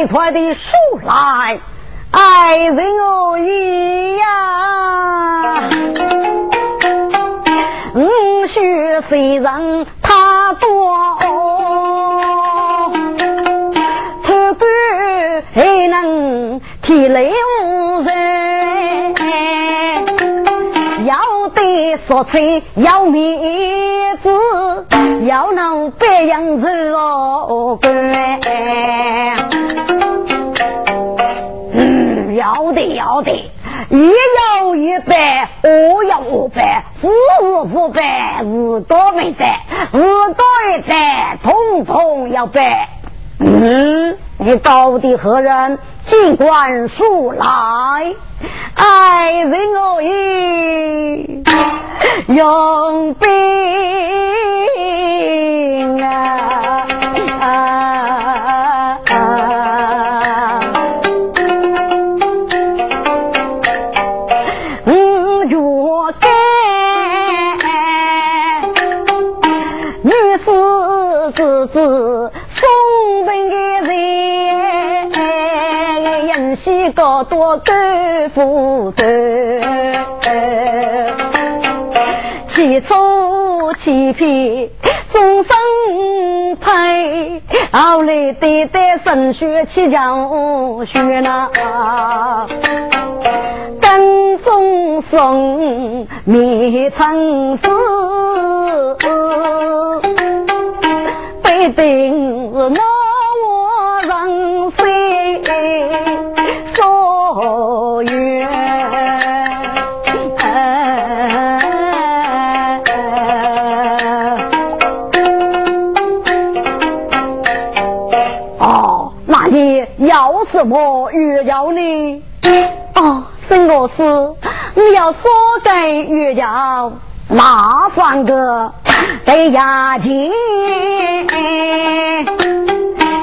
快快的数来。爱人我一呀，五许虽然他多，头骨还能体内无人，要得说财要面子，要能白羊肉哦要得要得，一要一百，二要二百，五是五百，日多没得，日多一百，统统要百。嗯，你到底何人？尽管说来。爱人我已，用兵啊啊！西高多豆腐豆，起初起皮终生配，后来代代升学起江学呐，跟中送灭成子。一定是那我什么月药呢？哦，沈老师，你要说给月药哪三个？对牙尖，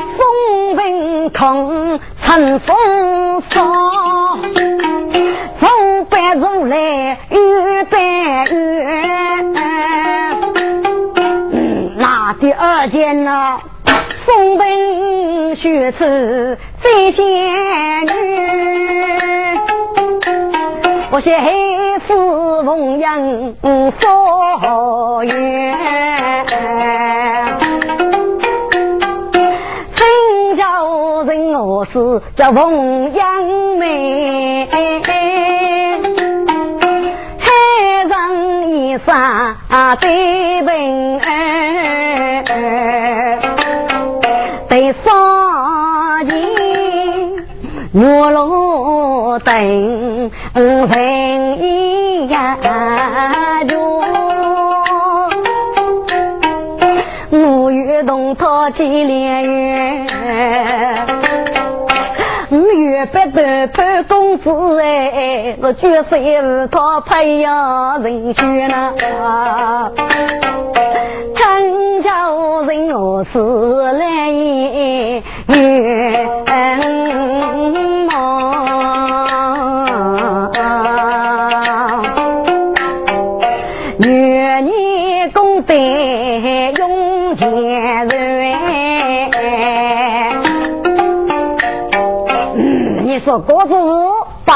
松饼空，乘风骚，走百如来遇百缘。那第二件呢？松饼学出最仙女。我写黑丝凤阳所愿，真叫人我是叫凤阳妹，海上一裳最平得双肩，月落灯。人呀就，五月东桃几连月，五月八头潘公子哎，我绝世无他培养人选呐，陈家人我是来愿。说国子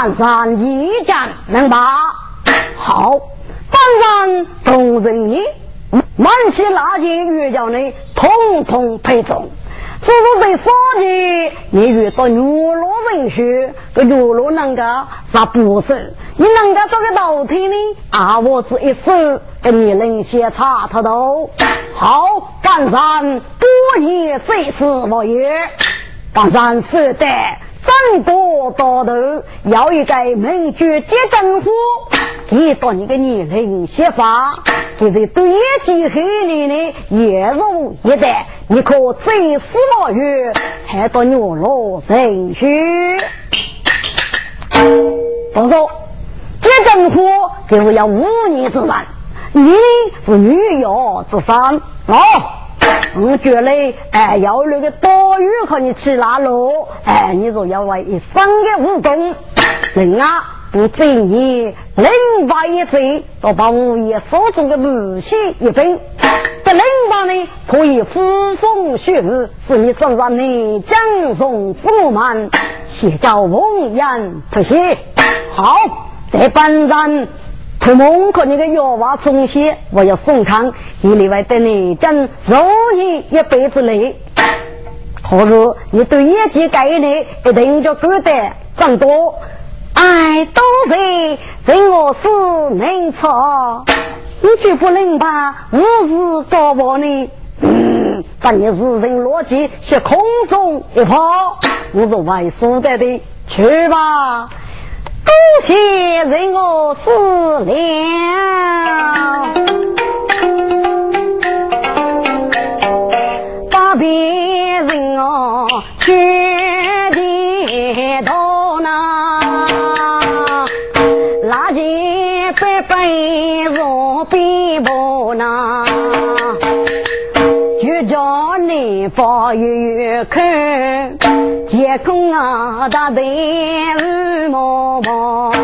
半山一战能把好，半山众人你满西那些岳家内统统配中。只是被杀的，你遇到月落人血，个月落能够杀不是？你能够做个道天呢？啊，我这一死给你能先插他头。好，半山多年最是我也，半山是的。三多大头，要一个名绝接政府，给到你个年龄写法，就是对几黑年的也如一代，你可最死老月，还到你老神去。动作，接政府就是要五年之战，你是女友之三哦。我觉得哎，要那个多余和你去拉路，哎，你就要为一生的武功，人啊。不正义，零八一贼，就把物业所中的武器一分。这零八呢，可以呼风血雨，使你身上的江松富满，写叫红颜出现。好，这本人托梦和你的药娃重写，我要送康，一里外等你将如意一辈子累。可是你对业绩概念一定就觉得长多。哎，都是任我是能错，你绝不能把无事搞我呢。嗯，把你日人逻辑向空中一抛，我是外输的的，去吧。多谢任我思量，空啊大队五毛毛，百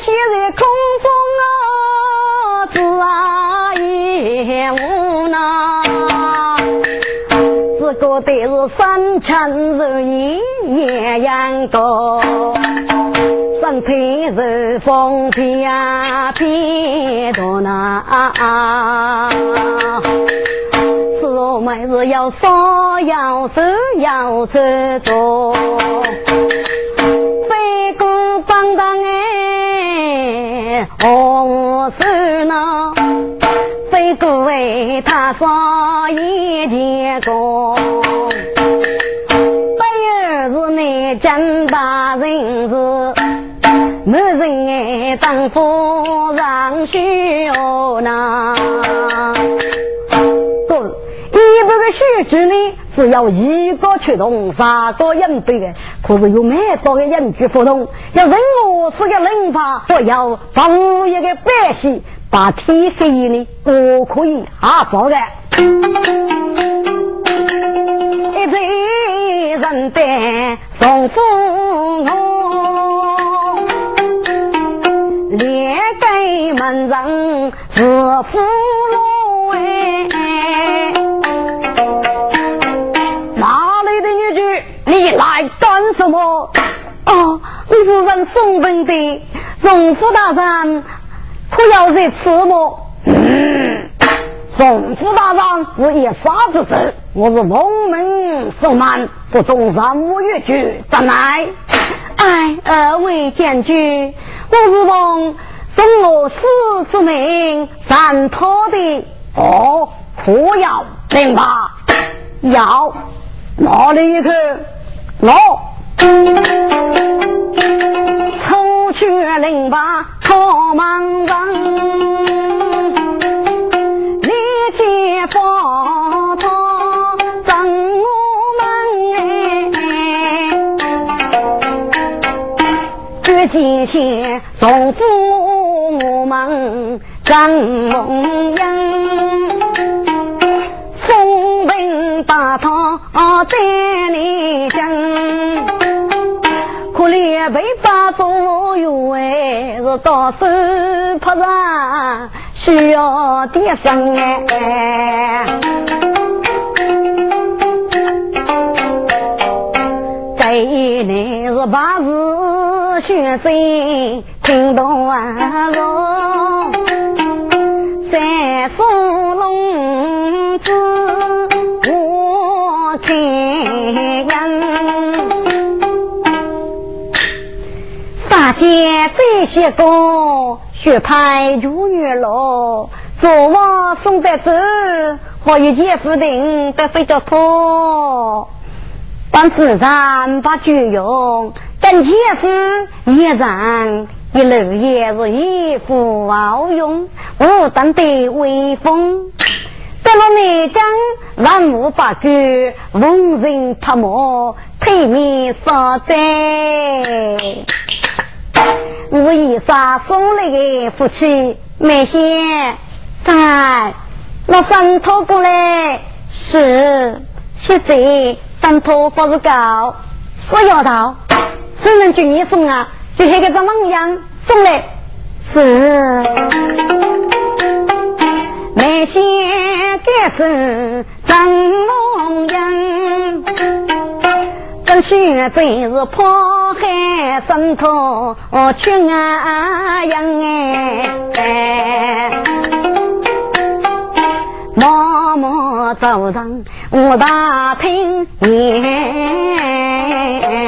姓在空中啊，自啊也无那，这个得是三千如意艳阳高。身体是风偏偏多呐，是我们是要少要手要手做，飞过帮当哎，何事呢？飞过为他少一件工，不是你真大人是。没人哎，当夫让须哦那。对，一百个须知呢，是要一个出动，三个应对的。可是有蛮多的人去活动，要任我是个人法，我要帮一个百姓把天黑呢，我可以啊做的。一对人的送父我。连给门人是俘虏哎，你来干什么？哦，你是问送本的宋府大人，可要在此么？嗯，宋府大人是一杀之子，我是龙门守门，不中山五岳局，怎来？哎，二位将军。我是奉送我死之命上托的哦，可要明白？要哪里去我出去领吧，托忙人，立即发他正门绝今前送父我们张梦英，送文大堂在里讲，可怜被打作冤，是到手拍上需要点声哎，这一年是八字。雪山听到万荣，三叔龙杀奸这些个学派如月落，昨晚送得走，我有姐夫定得睡着脱，帮夫人把酒用。等前夫一人一路也是一副好用，无当的威风。得了内江万物八九，逢人拍马，推面杀灾。我一杀送来的福气，梅仙在，那山头过来是，现在山头不是高，是要到，只能给你送啊，就那个张王样送来是。梅仙该是真龙样。这雪真是破海深头去安阳哎，默默走上我大厅哎，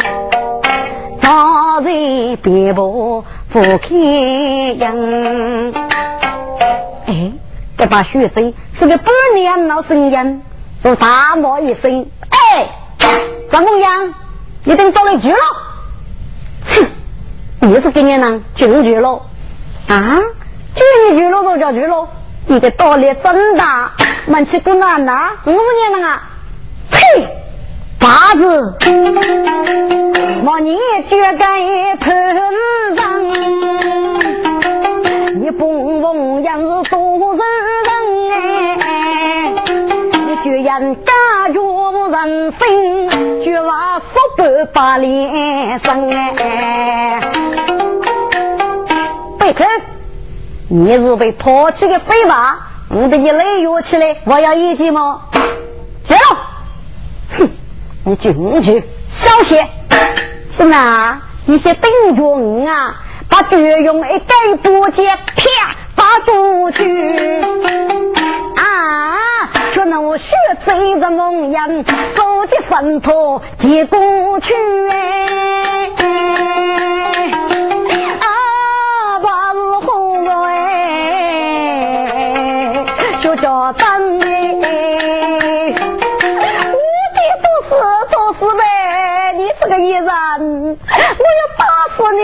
早在边步不开阳，哎，这把雪贼是个半年老声音，说大骂一声哎。张公阳，你等找来局了？哼，你是给你呢，进局了啊？进局了都叫局了，你的道理真大，满起不难呐，五十年了啊！呸，八字，望你脚杆头上，你蹦蹦样是多人居然敢叫人心。绝话说不把脸生哎！贝特，你是被抛弃的废话，我的你累约起来，我要一句吗？走！哼，你进去小心！是哪？你先等着我啊！把绝用一根多剑，啪，打出去啊！可能我血追着梦魇，手起神托接过去，啊，把日红了哎，就叫等哎，我的都是都是呗，你这个艺人，我要打死，你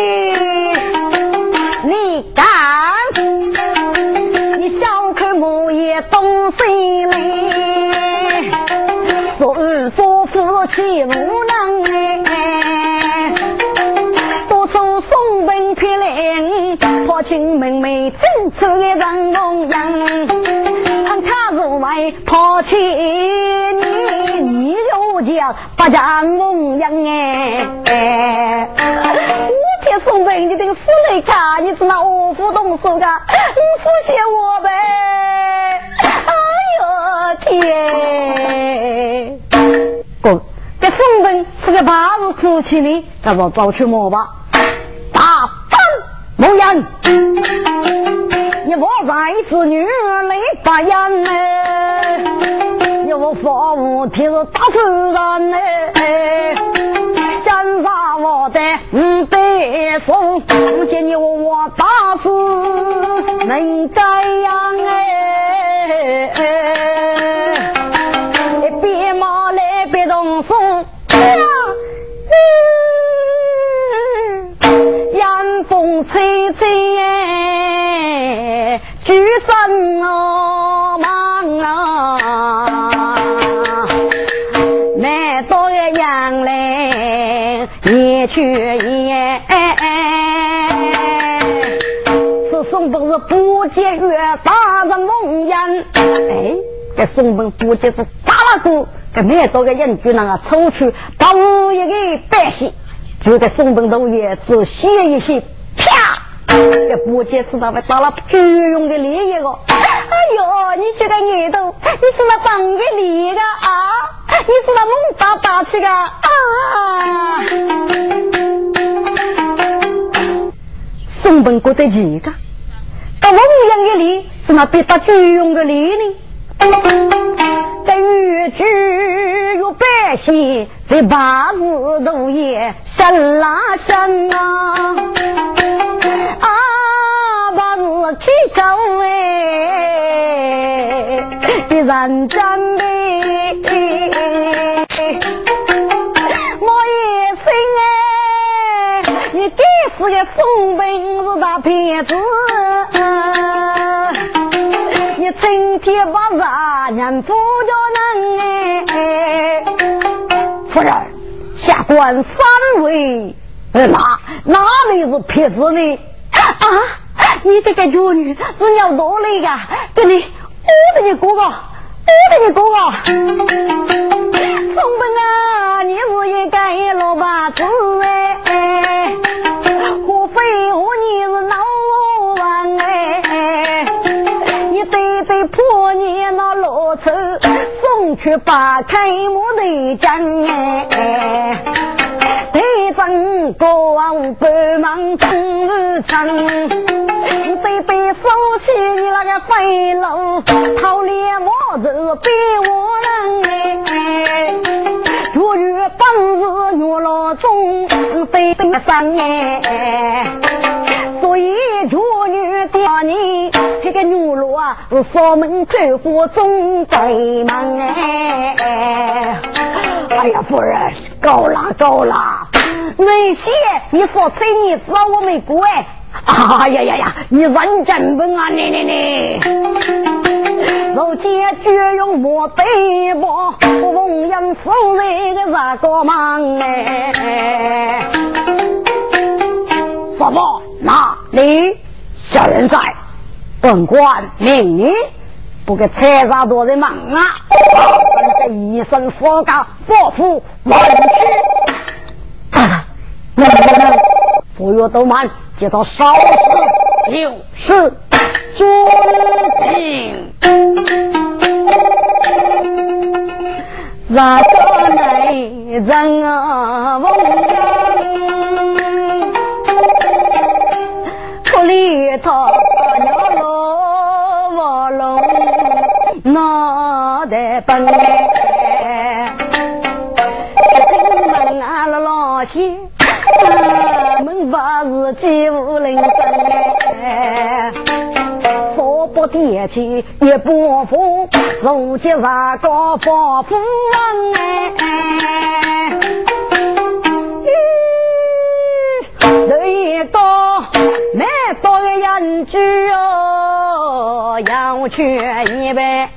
做夫妻无能哎，多愁送本偏灵，破亲妹妹真出个人模样。看他入外抛弃你，你又叫不讲模样哎。我天送本你这个死雷卡，你知道我动手的，你扶起我呗。哎呦天！哥，这宋本是个八日哭泣的，他说早去摸吧。大胆莫言，你我在此女儿泪不言呢，你我父母替是大夫人呢，今日我的五百送，不见你我大事能这样哎。阳风吹吹耶，举身我忙啊，买到个羊来也去也，是送不是不节约大人梦魇，哎。这宋本不仅是打了鼓，这每多个人就那个抽出把五一个百姓，就给宋本头也只写一些，啪！这不仅知道被打了巨用的利益个。哎呦，你这个耳朵，你是那当个利的啊？你是那猛打打起个啊？宋本觉得几个？打蒙样的利是那比打巨用的利呢？等于只有百姓在八字头也神啦神啊！啊，八字去走哎，的人真美。我一生哎，你这是个送本是大骗子。人不着能哎。夫人，下官三位，哎哪哪里是骗子呢？啊，你这个弱女是要多累呀！给你，我的你哥哥，我的你哥哥，松本啊，你是一个老把子哎，何非我你是老破你那老丑，送去把开幕的将哎。真光百忙终日成，背背手起那个飞龙，讨猎毛子比我人哎，月月本是月老中，背背山哎，所以弱女爹你这个女罗啊，是锁门开火总在忙哎，哎呀夫人，够了够了。文些，你说催你知道我没过哎！啊呀呀呀！你认真不啊？你你你！如今绝用莫对我，红颜夫人个啥个忙哎？什么？哪里？小人在，本官命你不给财杀多人忙啊！我这一生所干，不负万世。能不能不要都慢，接到少事就是做兵。哪个来人啊？王阳，处理他要落卧龙，脑袋笨哎，听门啊，老些。自己无人生哎，说不点起也不服，如今啥个保夫人哎？咦，一个买多的人居哦，要去一杯。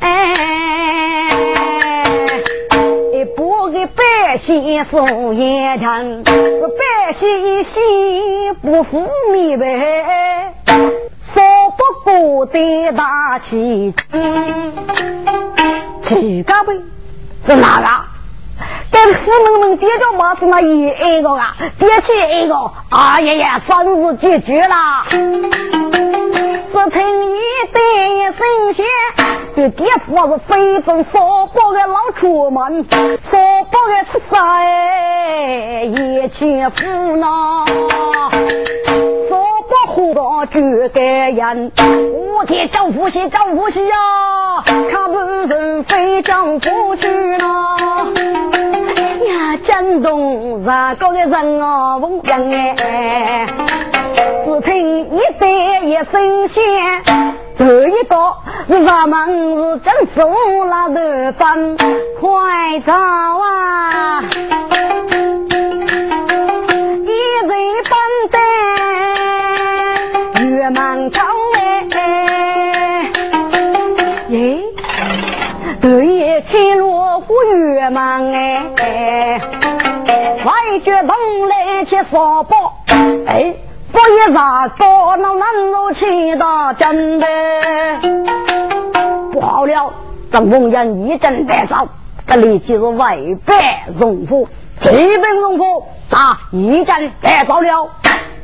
百姓送烟尘，百姓心不服你呗，说不过的大气，几个呗？是哪个？跟富农们叠着帽子那一个啊，叠起一个，哎呀呀，真是绝绝了。只听一对声响，这爹父是非正少不个老出门，少不个出塞一起扶恼，少不糊到举个人，我天丈夫喜丈夫喜呀，看不人非丈夫去呢，呀震动啥个的人啊，风扬哎。只听一对一声响，头一个是咱们是正数那头分，快走啊！一人分担月满口哎，耶！对一天落过月满哎，外脚东来去扫包哎。一啥高那难如起大真的，不好了！张凤元一阵带走，这里就是外白荣府，基本荣府咋，一阵带走了。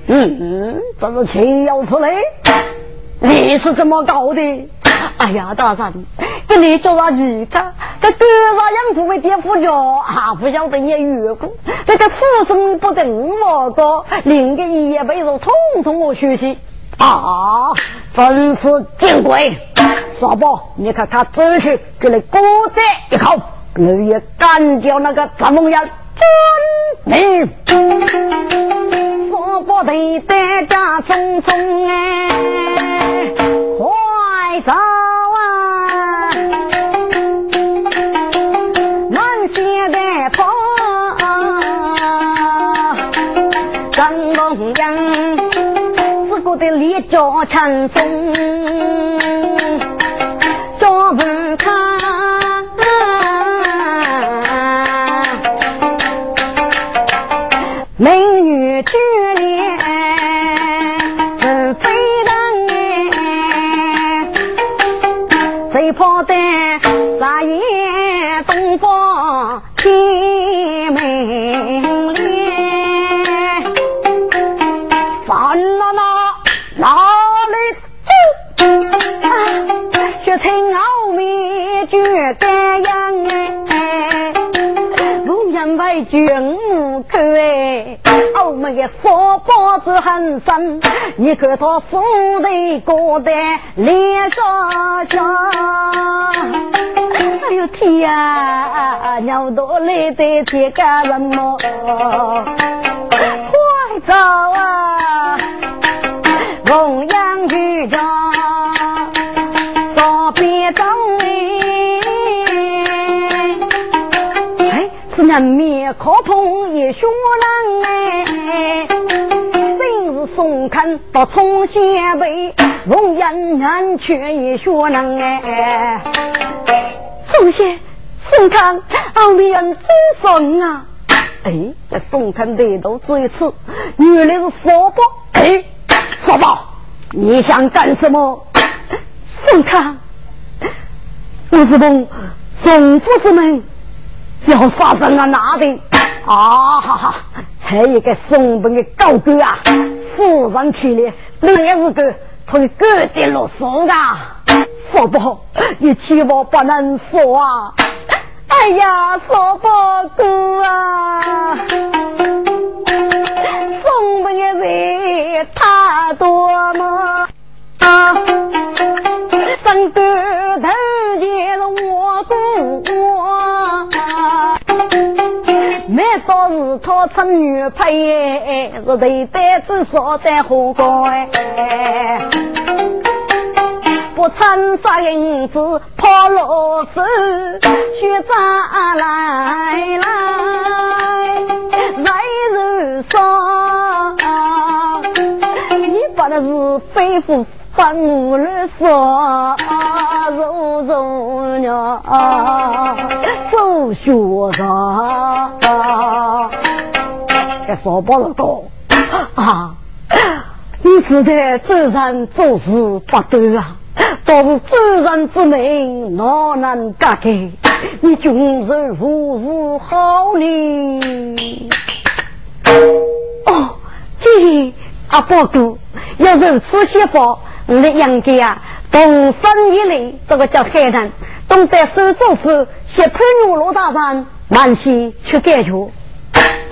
嗯，这是岂有此理？你是怎么搞的？哎呀，大山，给你叫啥一个？这多少养父为爹夫家啊？不晓得你遇过这个福生不等我个，另个一夜被子统统我学习啊！真是见鬼！少宝，你看他走去给你鼓掌一口，你也干掉那个张梦阳，遵命。少宝得带家匆匆哎，快走啊！现在跑，张龙阳自个的立脚成松，脚步看，我们的烧包子很深，你看他手里裹的脸上香。哎呦天呀，娘多累得天干人么？快走啊，凤人，面可碰也凶人哎，真是宋康到冲先辈，凤阳南却也学人哎。宋先，宋康，后面真爽啊！哎，这宋康抬头这一次，原来是扫把。哎，扫把，你想干什么？宋康，吴世峰，宋夫子们要杀人啊？哪的？啊哈哈！还有一个松本的高哥啊，夫人起来，那也是个他的哥的落手啊。说不好，你千万不能说啊！哎呀，说不过啊！松本的人太多嘛，三个头是我，每到日头出女配，是对单子少在火高哎。不趁杀银子跑落手，血债来来人人伤。你把那是非妇反无人说，肉肉娘走学堂，给烧包了高啊！你是在走人做事不对啊！都是主人之命，哪能改改？你军人无事好呢？哦，这阿伯哥要如此写法，我的杨家啊，同生以来，这个叫海南，懂得手做事，写判牛罗大人，满心去解决。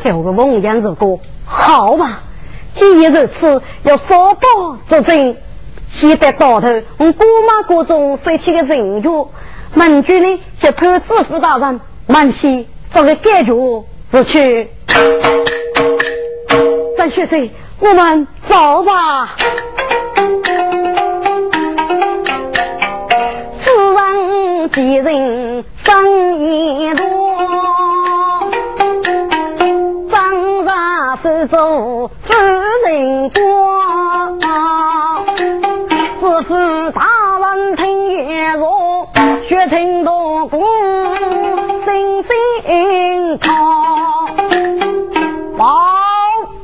有个梦言如果好吧，既然如此，要说报之真。现在到头，我姑妈各种收起个人员，门军呢，就判知府大人，满西这个解决是去。张学生，我们走吧。几人生意多，张大手中夫人光。知府大人听言说，血听多鼓，心心痛。报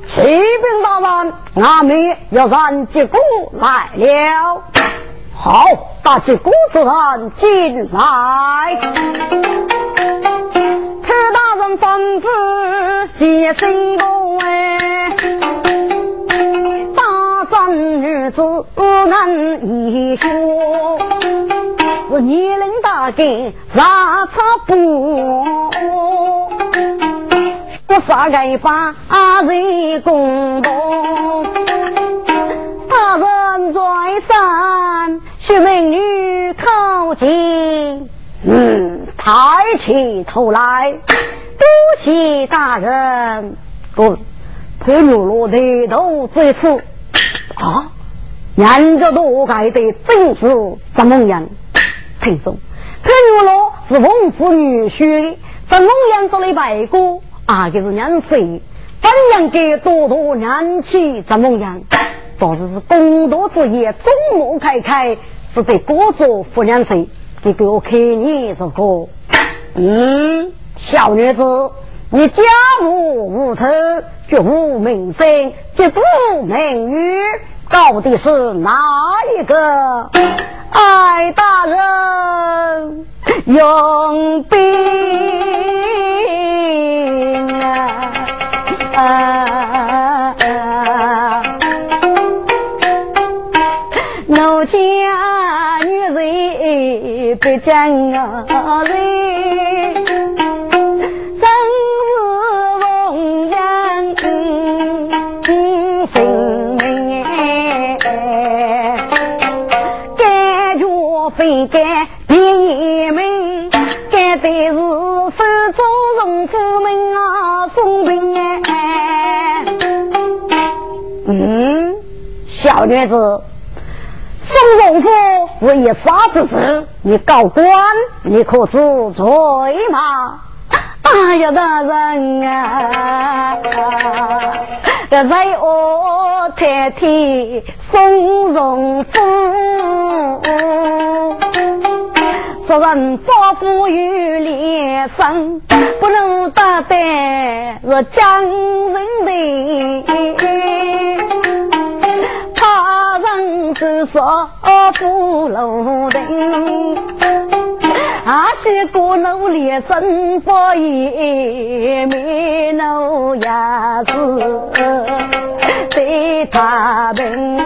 启禀大人，俺们要让结果来了。好，大结果之人进来。裴大人吩咐接新公哎。女子不能一说，是年龄大概啥差不？我啥个把阿人公道？大人在上，许美女靠近，嗯，抬起头来，多谢大人。不，陪女罗抬头这次。啊！人家都盖的正是怎么样？听说，潘玉罗是王府女婿，什么样做的白姑？啊，就是娘谁？本应该多多娘气怎么样？倒是是公道之言，众目开开，只得各做夫娘谁？这个我看你这个，嗯，小女子，你家无无仇。绝无名声，绝无名誉，到底是哪一个？爱，大人用兵啊！啊不讲啊人，真是奉养性命哎，感觉非该第一名，该得是手中荣夫们啊送兵哎，嗯，小女子。宋荣夫是一杀之子，你告官，你可知罪吗？哎呀，大人啊，这在我太太宋荣夫，说人发富于连生，不能打得是江人的。人之说不露顶，阿西过努力生活也没努也是对他们，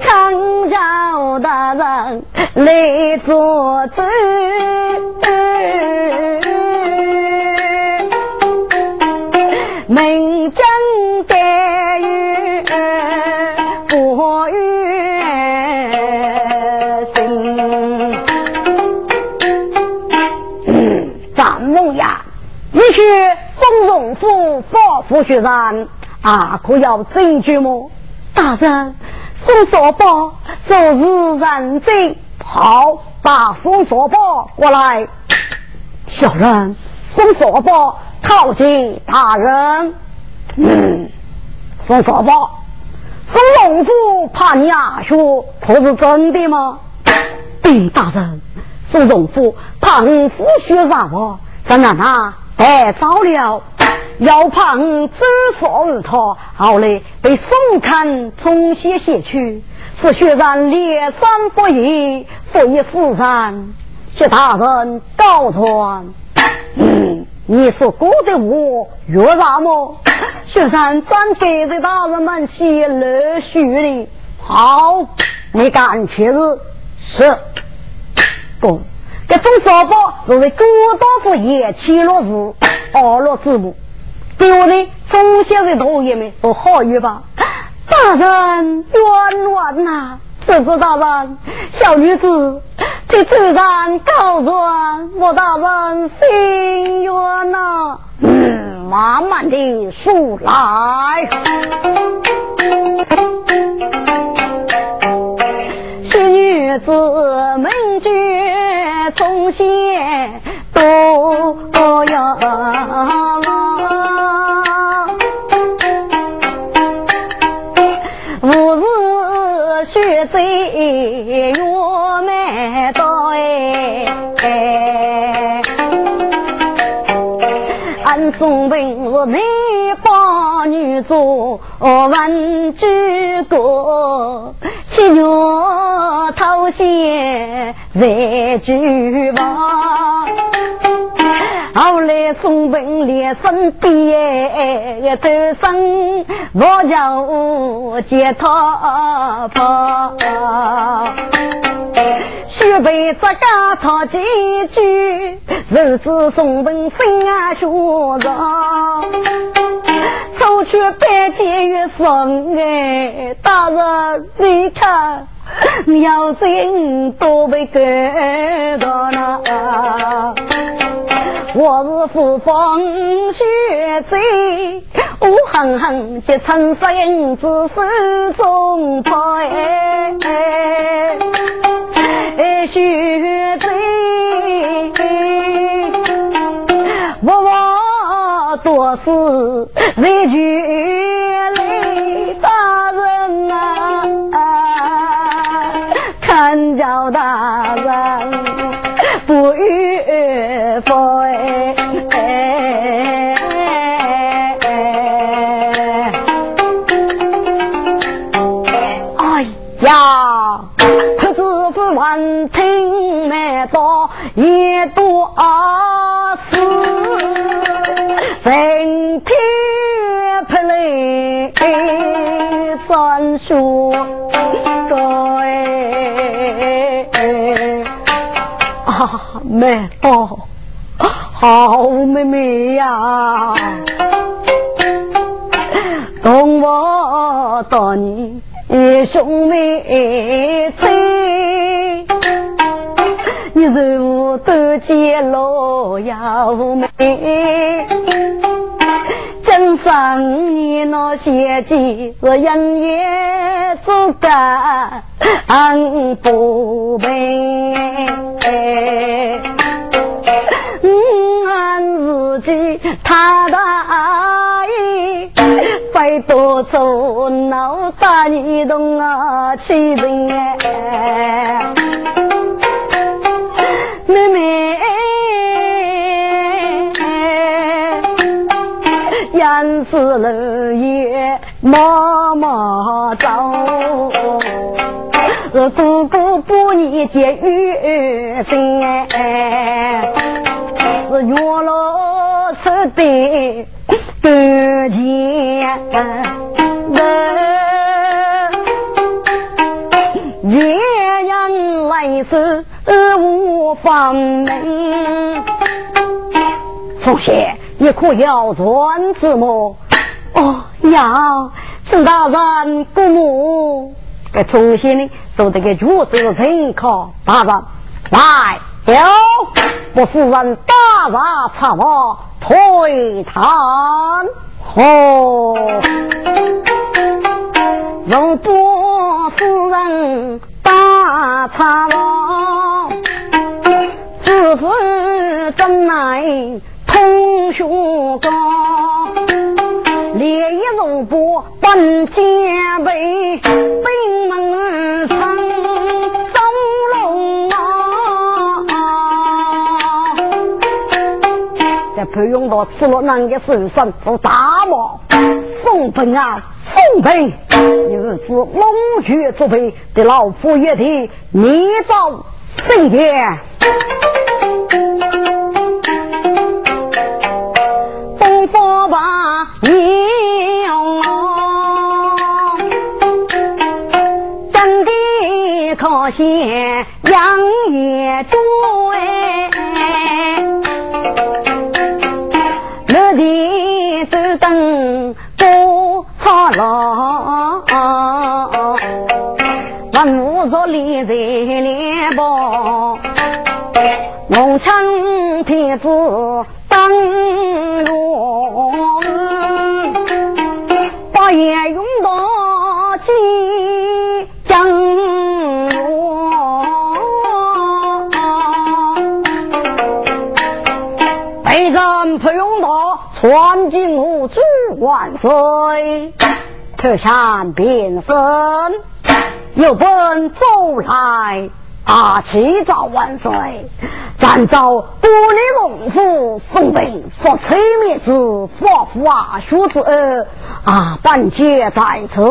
长教大人来作主。松荣府报府学山，啊，可要证据吗？大人，宋少宝昨日认罪，好，把宋少宝过来。小人宋少宝。靠近大人，嗯，宋少宝，宋荣府怕你阿血，可是真的吗？对，大人，宋荣府怕你夫血杀我，怎然啊？太早了，要怕你自杀而逃，后来被宋康重新写去，是血染连山不义，所以死山，谢大人告传。嗯。你说过的话越啥么？学生真给着大人们写热书的。好，你敢去是？是。不，宋少宝是为朱大夫也起了字，二了字母。对我呢，从小的同学们说好语吧。大人冤枉呐！这个大人，小女子。这突然告状，我大人心冤呐！嗯，慢慢的说来。是女子门绝从先都要。血债月满到哎，俺宋文是内帮女做文举国，七月讨嫌在举房。后来宋文连身边头生，我叫接他跑。须备这家草几句，日子宋文心啊学着，出去拜见月生哎，大人你看。要真都被赶到那，我是扶风雪贼，我狠狠去承受子手中拍，雪贼，我我多是日剧里大人呐。三教大人不与佛哎，哎呀，可是不闻听没到一多事，人天不来专说妹，到好妹妹呀，同我到你。兄妹亲，你如都见老呀妹。今生你那些计是人也做干不平。俺自己他大意，非多做脑大你动啊气人哎，严氏楼也妈妈走。是哥哥把你接于身，是月老出的感情，月人来时无方明。从前你可要传子么？哦，要，陈大人姑母。该重新的受这个主子人考大人来有不是人大杀查我推弹哦，如不是人大查我，知府怎奈通学高。烈一如波，本剑背，兵门城，走龙啊！这不用到吃了那个手上做大毛，送本啊，送本！又是龙穴之辈，的老夫爷的你到圣殿。也追，我的只等不操劳，文武若里在连帮，农村天子。当荣，把眼用到传金吾主万岁，特产变身，有本走来。大齐造万岁！咱造玻璃龙虎送兵，说催灭之发福啊，学子啊，半截在此，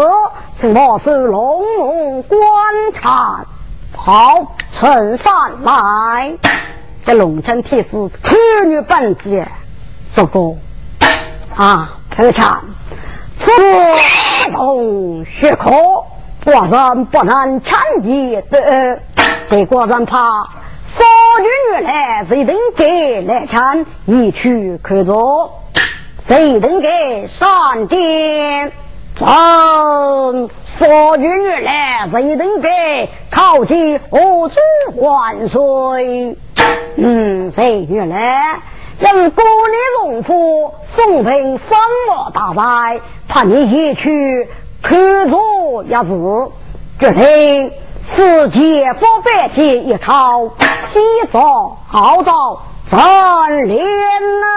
请我是龙龙观察。好，呈上来。这龙城铁子可女本节，说过啊，破产，此同学科，果然不能轻易的。德国人怕少女来，谁能给来看？一去看着，谁能给上殿？真少女来，谁能给靠近？我主万岁！嗯，谁女来？让国里荣府送平三我大赛，怕你一去看着也是决定。世界不百计一靠，西早号召三连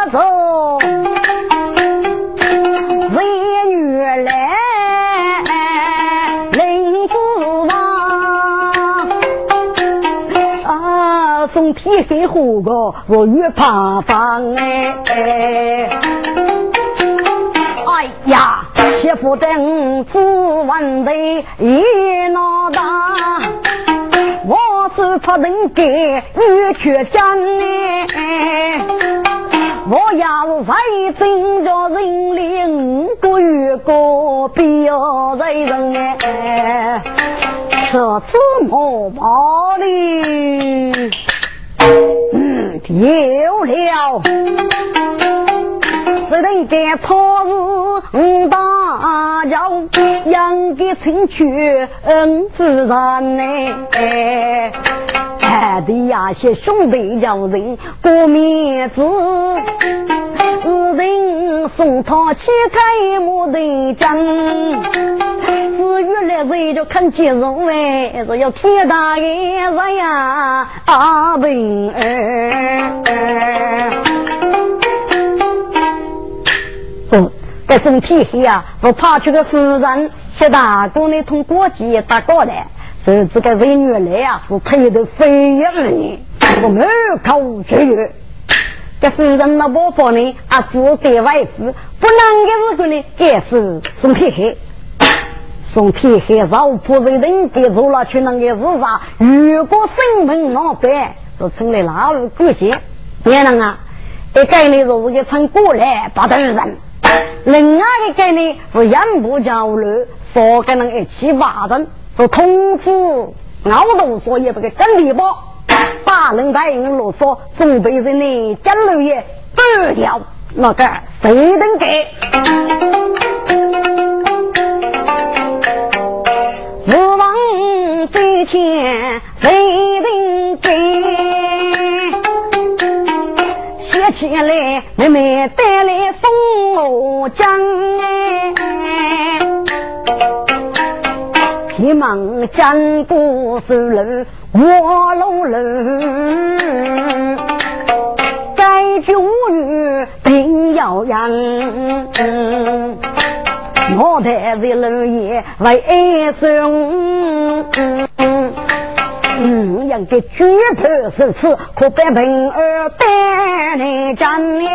走，日女来送天黑火个我越怕方哎。哎呀，媳妇等只问的一脑大，我是怕能给女婿讲呢。我要是再真着人领，不与个必要在人哎，这怎么办呢？嗯，有了。只能给他是大叫，养给亲去嗯夫人呢。哎，的呀些兄弟叫人过面子，只等送他去开木的江。至于来人就看见人哎，说要天大的人呀，阿文儿。哦，这身体黑啊，是怕出个夫人些大哥呢，通过节打过来，是这个人女来啊，是推的飞跃儿女，我没口去。这夫人那婆婆呢，啊，只给外父，不能的时候呢，也是宋天黑。宋天黑老婆人人给做了去那个事啥，如果生门老板，就成了老五过节。别人啊，一个呢就是一层过来把头人。另外一个呢是养不交流，三个人一起挖人，是通知熬动所也不给整理包，把人带人啰嗦，准备人呢交流也不掉，那个谁能给？日王最前谁能给？写起来，妹妹带来送我浆哎，急忙将过手楼卧龙楼，该酒女定要养，我带着楼爷为生。嗯，养个举头手次，可别平儿带来战呢。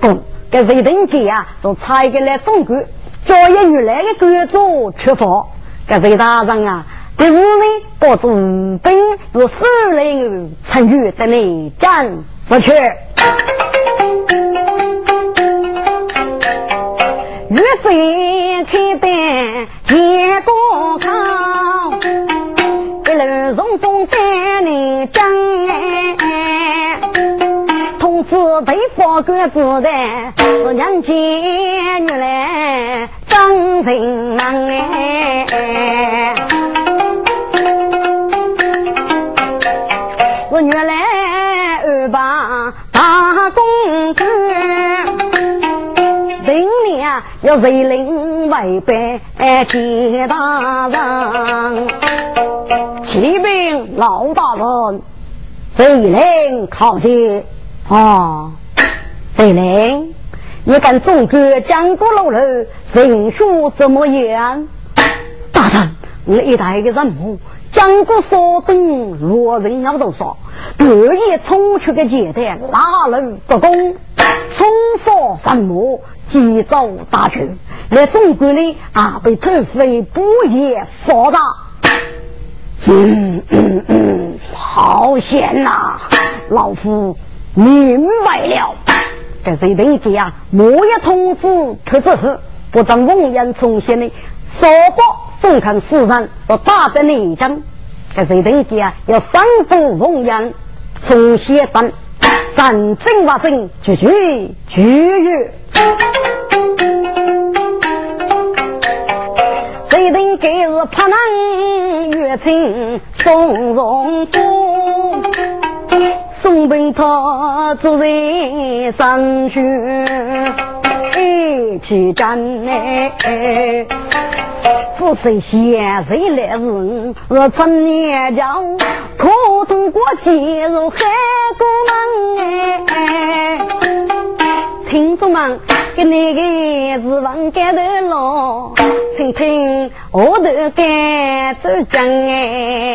公，这谁登记啊？都差一个来总管，叫一原来的官做出发。这谁大人啊？这是呢，保住五本有四人参与的内战出去。月贼开单结果靠，一路顺风在你讲通知北方官知道，是娘亲女来张人忙哎，是原来要谁领外边接大人？启禀老大人，谁领靠近？啊，谁领？你看总管江过楼楼，人数怎么样？大人，历代的人物，江过所等落人要多少？特意冲出个接待，哪能不公？冲杀什么？急走大军，来中国呢啊，被土匪不也杀。嗯嗯嗯，好险呐！老夫明白了。这是等级啊，莫要通知特使府，不让王延重新的扫把送看世人，说大的内将。这是等级啊，要三步王延重新等。战争发生，继续继续。谁等今日怕能越亲送荣福？送本他做人上去一起战哎！富谁贤谁来人？我陈年家可通过进入海国门哎！听众们，给那个是王盖的咯，请听我的盖子讲哎。